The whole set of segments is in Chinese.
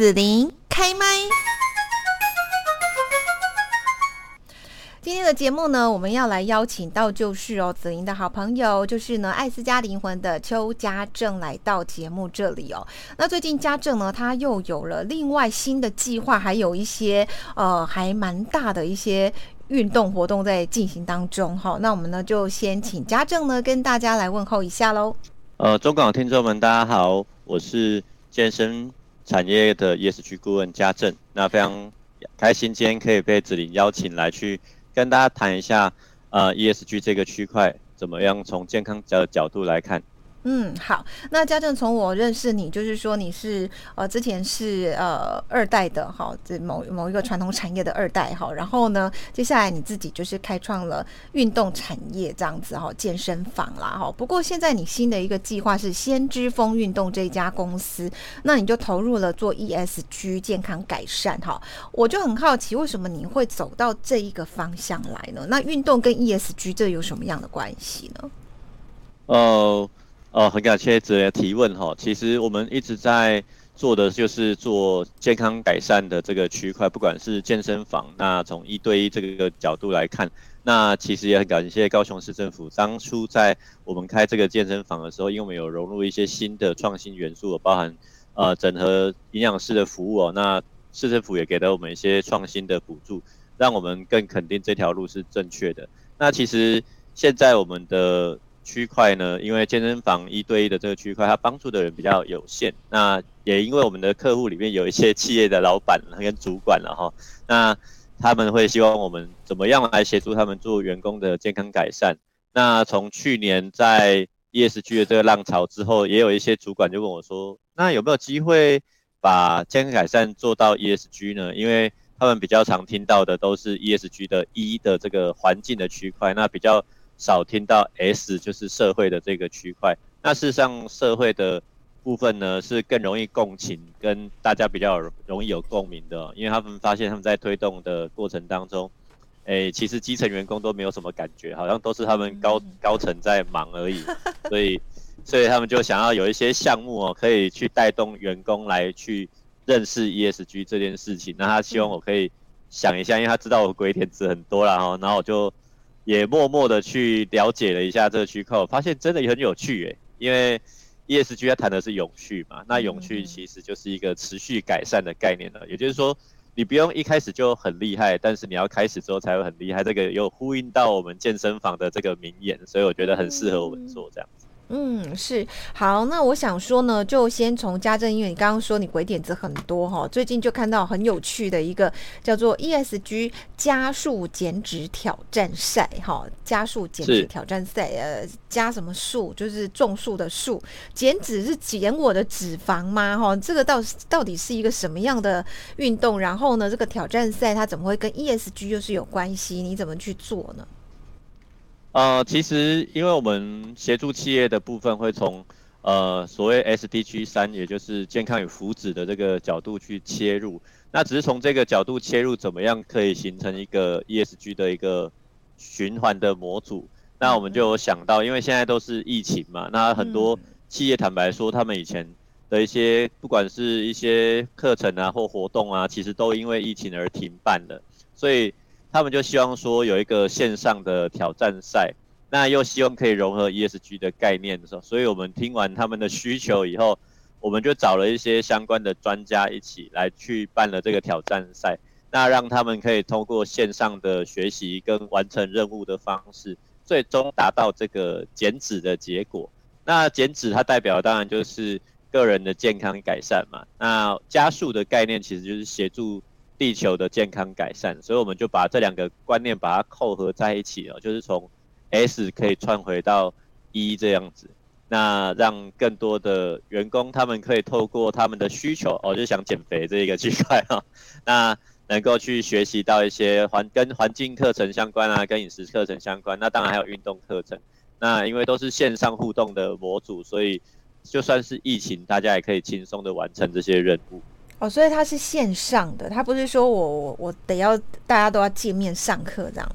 子琳开麦。今天的节目呢，我们要来邀请到就是哦，子琳的好朋友，就是呢爱斯加灵魂的邱家政来到节目这里哦。那最近家政呢，他又有了另外新的计划，还有一些呃还蛮大的一些运动活动在进行当中哈。那我们呢就先请家政呢跟大家来问候一下喽。呃，中港听众们大家好，我是健身产业的 ESG 顾问家政，那非常开心今天可以被子林邀请来去。跟大家谈一下，呃，ESG 这个区块怎么样从健康角角度来看？嗯，好，那家政从我认识你，就是说你是呃之前是呃二代的哈，这某某一个传统产业的二代哈，然后呢，接下来你自己就是开创了运动产业这样子哈，健身房啦哈。不过现在你新的一个计划是先知风运动这一家公司，那你就投入了做 ESG 健康改善哈。我就很好奇，为什么你会走到这一个方向来呢？那运动跟 ESG 这有什么样的关系呢？哦、哦，很感谢子琳的提问哈。其实我们一直在做的就是做健康改善的这个区块，不管是健身房，那从一对一这个角度来看，那其实也很感谢高雄市政府当初在我们开这个健身房的时候，因为我们有融入一些新的创新元素，包含呃整合营养师的服务哦，那市政府也给了我们一些创新的补助，让我们更肯定这条路是正确的。那其实现在我们的。区块呢，因为健身房一对一的这个区块，它帮助的人比较有限。那也因为我们的客户里面有一些企业的老板跟主管了哈，那他们会希望我们怎么样来协助他们做员工的健康改善。那从去年在 ESG 的这个浪潮之后，也有一些主管就问我说，那有没有机会把健康改善做到 ESG 呢？因为他们比较常听到的都是 ESG 的 E 的这个环境的区块，那比较。少听到 S 就是社会的这个区块，那事实上社会的部分呢是更容易共情，跟大家比较容易有共鸣的，因为他们发现他们在推动的过程当中，诶、欸，其实基层员工都没有什么感觉，好像都是他们高高层在忙而已，所以所以他们就想要有一些项目哦，可以去带动员工来去认识 ESG 这件事情。那他希望我可以想一下，因为他知道我鬼点子很多啦哈，然后我就。也默默的去了解了一下这个区块，发现真的也很有趣诶，因为 ESG 它谈的是永续嘛，那永续其实就是一个持续改善的概念了，也就是说，你不用一开始就很厉害，但是你要开始之后才会很厉害，这个有呼应到我们健身房的这个名言，所以我觉得很适合我们做这样子。嗯，是好，那我想说呢，就先从家政，因为你刚刚说你鬼点子很多哈，最近就看到很有趣的一个叫做 ESG 加速减脂挑战赛哈，加速减脂挑战赛，呃，加什么数？就是种树的树，减脂是减我的脂肪吗？哈，这个到到底是一个什么样的运动？然后呢，这个挑战赛它怎么会跟 ESG 又是有关系？你怎么去做呢？呃，其实因为我们协助企业的部分会从呃所谓 SDG 三，也就是健康与福祉的这个角度去切入。那只是从这个角度切入，怎么样可以形成一个 ESG 的一个循环的模组？那我们就有想到，因为现在都是疫情嘛，那很多企业坦白说，他们以前的一些不管是一些课程啊或活动啊，其实都因为疫情而停办了，所以。他们就希望说有一个线上的挑战赛，那又希望可以融合 ESG 的概念的时候，所以我们听完他们的需求以后，我们就找了一些相关的专家一起来去办了这个挑战赛，那让他们可以通过线上的学习跟完成任务的方式，最终达到这个减脂的结果。那减脂它代表当然就是个人的健康改善嘛，那加速的概念其实就是协助。地球的健康改善，所以我们就把这两个观念把它扣合在一起了，就是从 S 可以串回到 E 这样子，那让更多的员工他们可以透过他们的需求，哦，就想减肥这一个区块哈，那能够去学习到一些环跟环境课程相关啊，跟饮食课程相关，那当然还有运动课程，那因为都是线上互动的模组，所以就算是疫情，大家也可以轻松的完成这些任务。哦，所以它是线上的，它不是说我我我得要大家都要见面上课这样。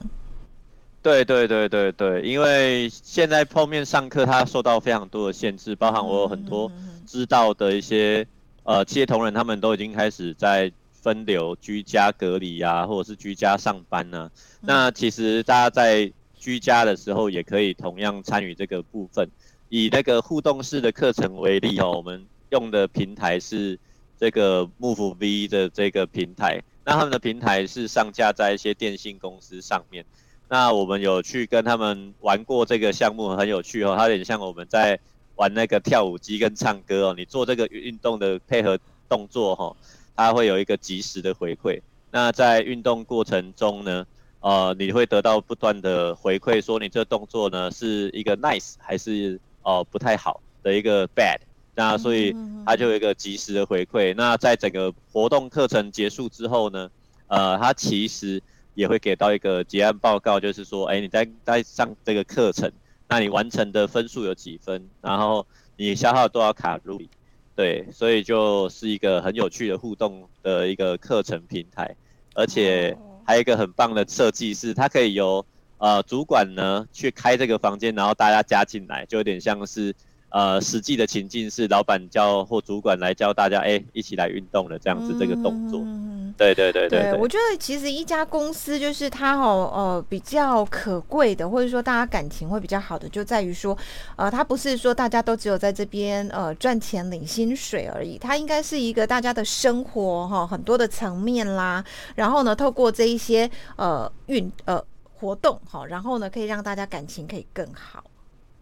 对对对对对，因为现在碰面上课，它受到非常多的限制，包含我有很多知道的一些呃企业同仁他们都已经开始在分流居家隔离啊，或者是居家上班呢、啊。那其实大家在居家的时候也可以同样参与这个部分。以那个互动式的课程为例哦，我们用的平台是这个 Move V 的这个平台。那他们的平台是上架在一些电信公司上面。那我们有去跟他们玩过这个项目，很有趣哦。它有点像我们在玩那个跳舞机跟唱歌哦。你做这个运动的配合动作哈，它会有一个即时的回馈。那在运动过程中呢，呃，你会得到不断的回馈，说你这动作呢是一个 nice 还是哦、不太好的一个 bad。那所以它就有一个及时的回馈。那在整个活动课程结束之后呢，呃，它其实也会给到一个结案报告，就是说，哎，你在在上这个课程，那你完成的分数有几分，然后你消耗了多少卡路里，对，所以就是一个很有趣的互动的一个课程平台，而且还有一个很棒的设计是，它可以由呃主管呢去开这个房间，然后大家加进来，就有点像是。呃，实际的情境是老板教或主管来教大家，哎、欸，一起来运动的这样子这个动作。嗯、对对对对，对，对。我觉得其实一家公司就是它哦，呃，比较可贵的，或者说大家感情会比较好的，就在于说，呃，它不是说大家都只有在这边呃赚钱领薪水而已，它应该是一个大家的生活哈、哦、很多的层面啦。然后呢，透过这一些呃运呃活动哈、哦，然后呢可以让大家感情可以更好。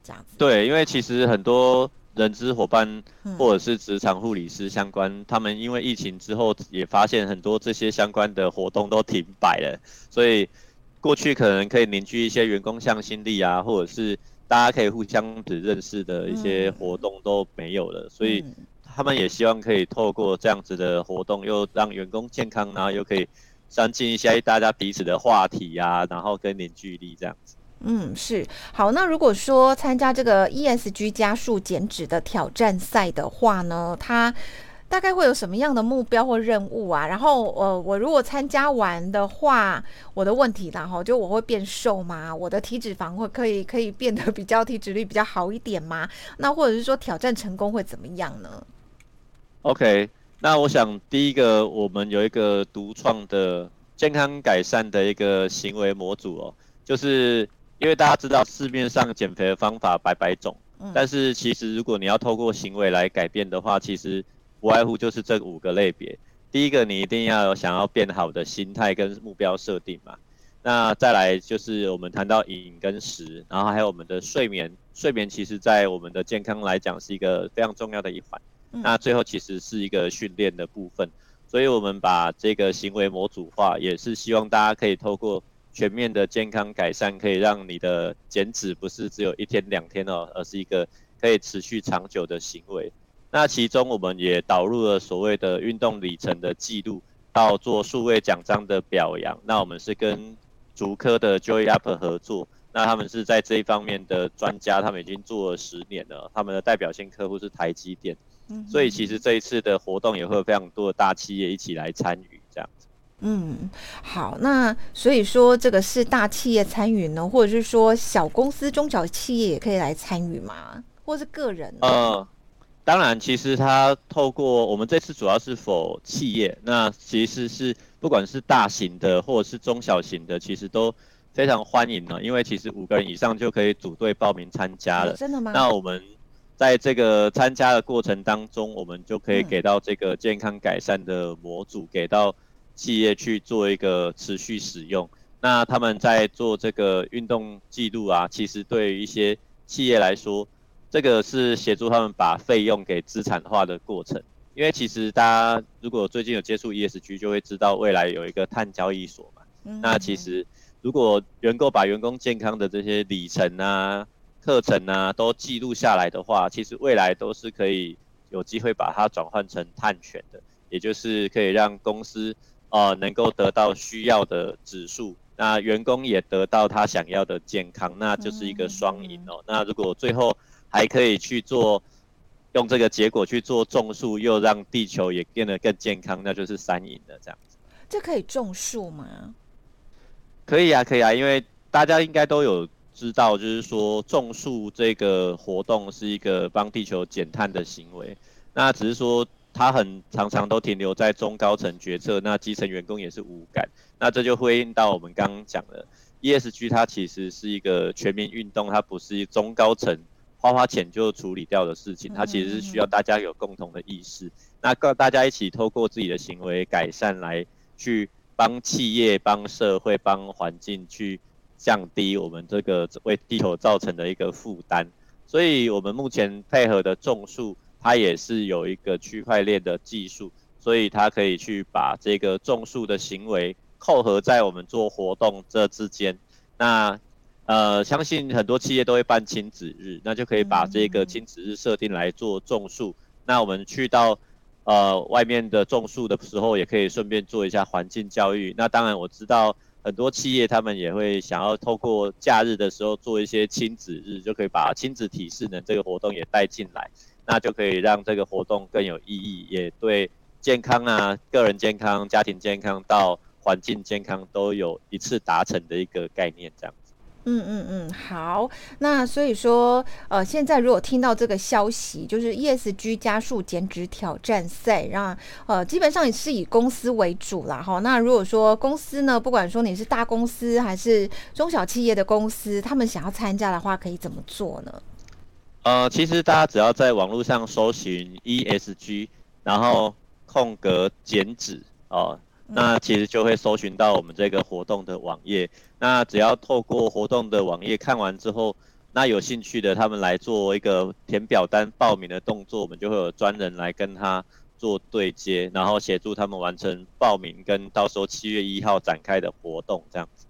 这样子。对，因为其实很多人资伙伴或者是职场护理师相关，嗯，他们因为疫情之后也发现很多这些相关的活动都停摆了，所以过去可能可以凝聚一些员工向心力啊，或者是大家可以互相只认识的一些活动都没有了，所以他们也希望可以透过这样子的活动，又让员工健康，然后又可以增进一些大家彼此的话题啊，然后跟凝聚力这样子。嗯，是好。那如果说参加这个 ESG 加速减脂的挑战赛的话呢，它大概会有什么样的目标或任务啊？然后，呃，我如果参加完的话，我的问题然后就我会变瘦吗？我的体脂肪会可以可以变得比较体脂率比较好一点吗？那或者是说挑战成功会怎么样呢？OK，那我想第一个，我们有一个独创的健康改善的一个行为模组哦，就是。因为大家知道市面上减肥的方法百百种，但是其实如果你要透过行为来改变的话，其实不外乎就是这五个类别。第一个，你一定要有想要变好的心态跟目标设定嘛。那再来就是我们谈到饮跟食，然后还有我们的睡眠。睡眠其实在我们的健康来讲是一个非常重要的一环。那最后其实是一个训练的部分，所以我们把这个行为模组化，也是希望大家可以透过。全面的健康改善可以让你的减脂不是只有一天两天哦，而是一个可以持续长久的行为。那其中我们也导入了所谓的运动里程的记录，到做数位奖章的表扬。那我们是跟竹科的 Joy Up 合作，那他们是在这一方面的专家，他们已经做了十年了。他们的代表性客户是台积电，所以其实这一次的活动也会有非常多的大企业一起来参与。嗯，好，那所以说这个是大企业参与呢，或者是说小公司、中小企业也可以来参与吗？或是个人？呃，当然，其实它透过我们这次主要是 for 企业，那其实是不管是大型的或者是中小型的，其实都非常欢迎呢，因为其实五个人以上就可以组队报名参加了。哦，真的吗？那我们在这个参加的过程当中，我们就可以给到这个健康改善的模组，嗯、给到。企业去做一个持续使用，那他们在做这个运动记录啊，其实对于一些企业来说，这个是协助他们把费用给资产化的过程。因为其实大家如果最近有接触 ESG，就会知道未来有一个碳交易所嘛。那其实如果员工把员工健康的这些里程啊、课程啊都记录下来的话，其实未来都是可以有机会把它转换成碳权的，也就是可以让公司。呃，能够得到需要的指数，那员工也得到他想要的健康，那就是一个双赢哦。那如果最后还可以去做，用这个结果去做种树，又让地球也变得更健康，那就是三赢的这样子。这可以种树吗？可以啊，可以啊，因为大家应该都有知道，就是说种树这个活动是一个帮地球减碳的行为。那只是说。他很常常都停留在中高层决策，那基层员工也是无感。那这就呼应到我们刚刚讲的 ESG，它其实是一个全民运动，它不是中高层花花钱就处理掉的事情，它其实是需要大家有共同的意识，那告大家一起透过自己的行为改善来去帮企业、帮社会、帮环境去降低我们这个为地球造成的一个负担。所以，我们目前配合的种树，它也是有一个区块链的技术，所以它可以去把这个种树的行为扣合在我们做活动这之间。那呃，相信很多企业都会办亲子日，那就可以把这个亲子日设定来做种树。那我们去到呃外面的种树的时候，也可以顺便做一下环境教育。那当然，我知道。很多企业他们也会想要透过假日的时候做一些亲子日，就可以把亲子体适能这个活动也带进来，那就可以让这个活动更有意义，也对健康啊、个人健康、家庭健康到环境健康都有一次达成的一个概念，这样。嗯嗯嗯，好，那所以说，呃，现在如果听到这个消息，就是 ESG 加速减脂挑战赛，让呃基本上也是以公司为主啦。哈。那如果说公司呢，不管说你是大公司还是中小企业的公司，他们想要参加的话，可以怎么做呢？呃，其实大家只要在网络上搜寻 ESG，然后空格减脂哦。那其实就会搜寻到我们这个活动的网页。那只要透过活动的网页看完之后，那有兴趣的他们来做一个填表单报名的动作，我们就会有专人来跟他做对接，然后协助他们完成报名跟到时候七月一号展开的活动这样子。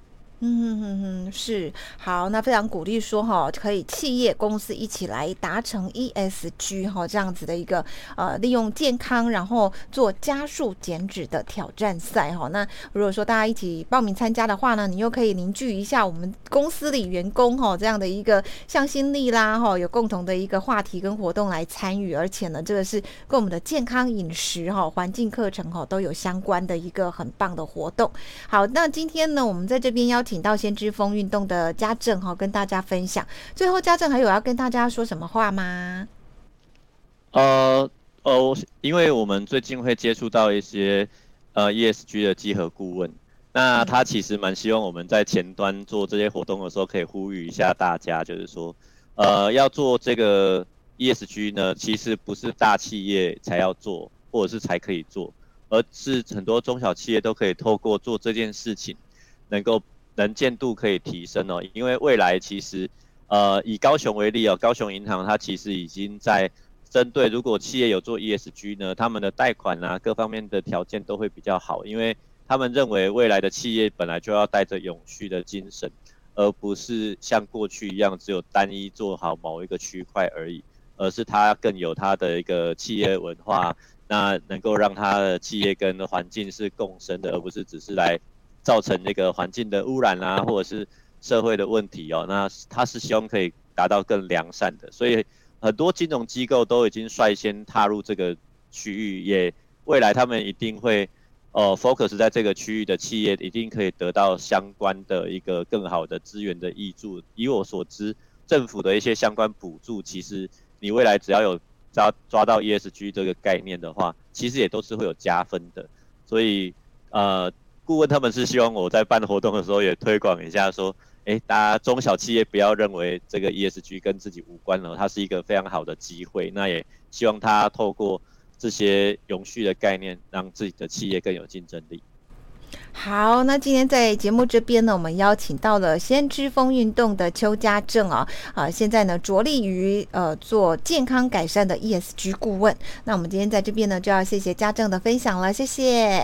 嗯哼哼哼，是好，那非常鼓励说哈，可以企业公司一起来达成 ESG 哈这样子的一个呃，利用健康然后做加速减脂的挑战赛哈。那如果说大家一起报名参加的话呢，你又可以凝聚一下我们公司里员工哈这样的一个向心力啦哈，有共同的一个话题跟活动来参与，而且呢，这个是跟我们的健康饮食哈、环境课程哈都有相关的一个很棒的活动。好，那今天呢，我们在这边邀请。请到先知风运动的家政哈，跟大家分享。最后，家政还有要跟大家说什么话吗？呃哦，因为我们最近会接触到一些呃 ESG 的集合顾问，那他其实蛮希望我们在前端做这些活动的时候，可以呼吁一下大家，就是说，呃，要做这个 ESG 呢，其实不是大企业才要做，或者是才可以做，而是很多中小企业都可以透过做这件事情，能够。能见度可以提升哦，因为未来其实，呃，以高雄为例哦，高雄银行它其实已经在针对如果企业有做 ESG 呢，他们的贷款啊各方面的条件都会比较好，因为他们认为未来的企业本来就要带着永续的精神，而不是像过去一样只有单一做好某一个区块而已，而是它更有它的一个企业文化，那能够让它的企业跟环境是共生的，而不是只是来。造成那个环境的污染啊，或者是社会的问题哦，那他是希望可以达到更良善的，所以很多金融机构都已经率先踏入这个区域，也未来他们一定会呃 focus 在这个区域的企业，一定可以得到相关的一个更好的资源的益助。以我所知，政府的一些相关补助，其实你未来只要有抓抓到 ESG 这个概念的话，其实也都是会有加分的。所以呃。顾问他们是希望我在办活动的时候也推广一下，说，诶，大家中小企业不要认为这个 ESG 跟自己无关了，它是一个非常好的机会。那也希望他透过这些永续的概念，让自己的企业更有竞争力。好，那今天在节目这边呢，我们邀请到了先知风运动的邱家政啊，啊，现在呢着力于呃做健康改善的 ESG 顾问。那我们今天在这边呢，就要谢谢家政的分享了，谢谢。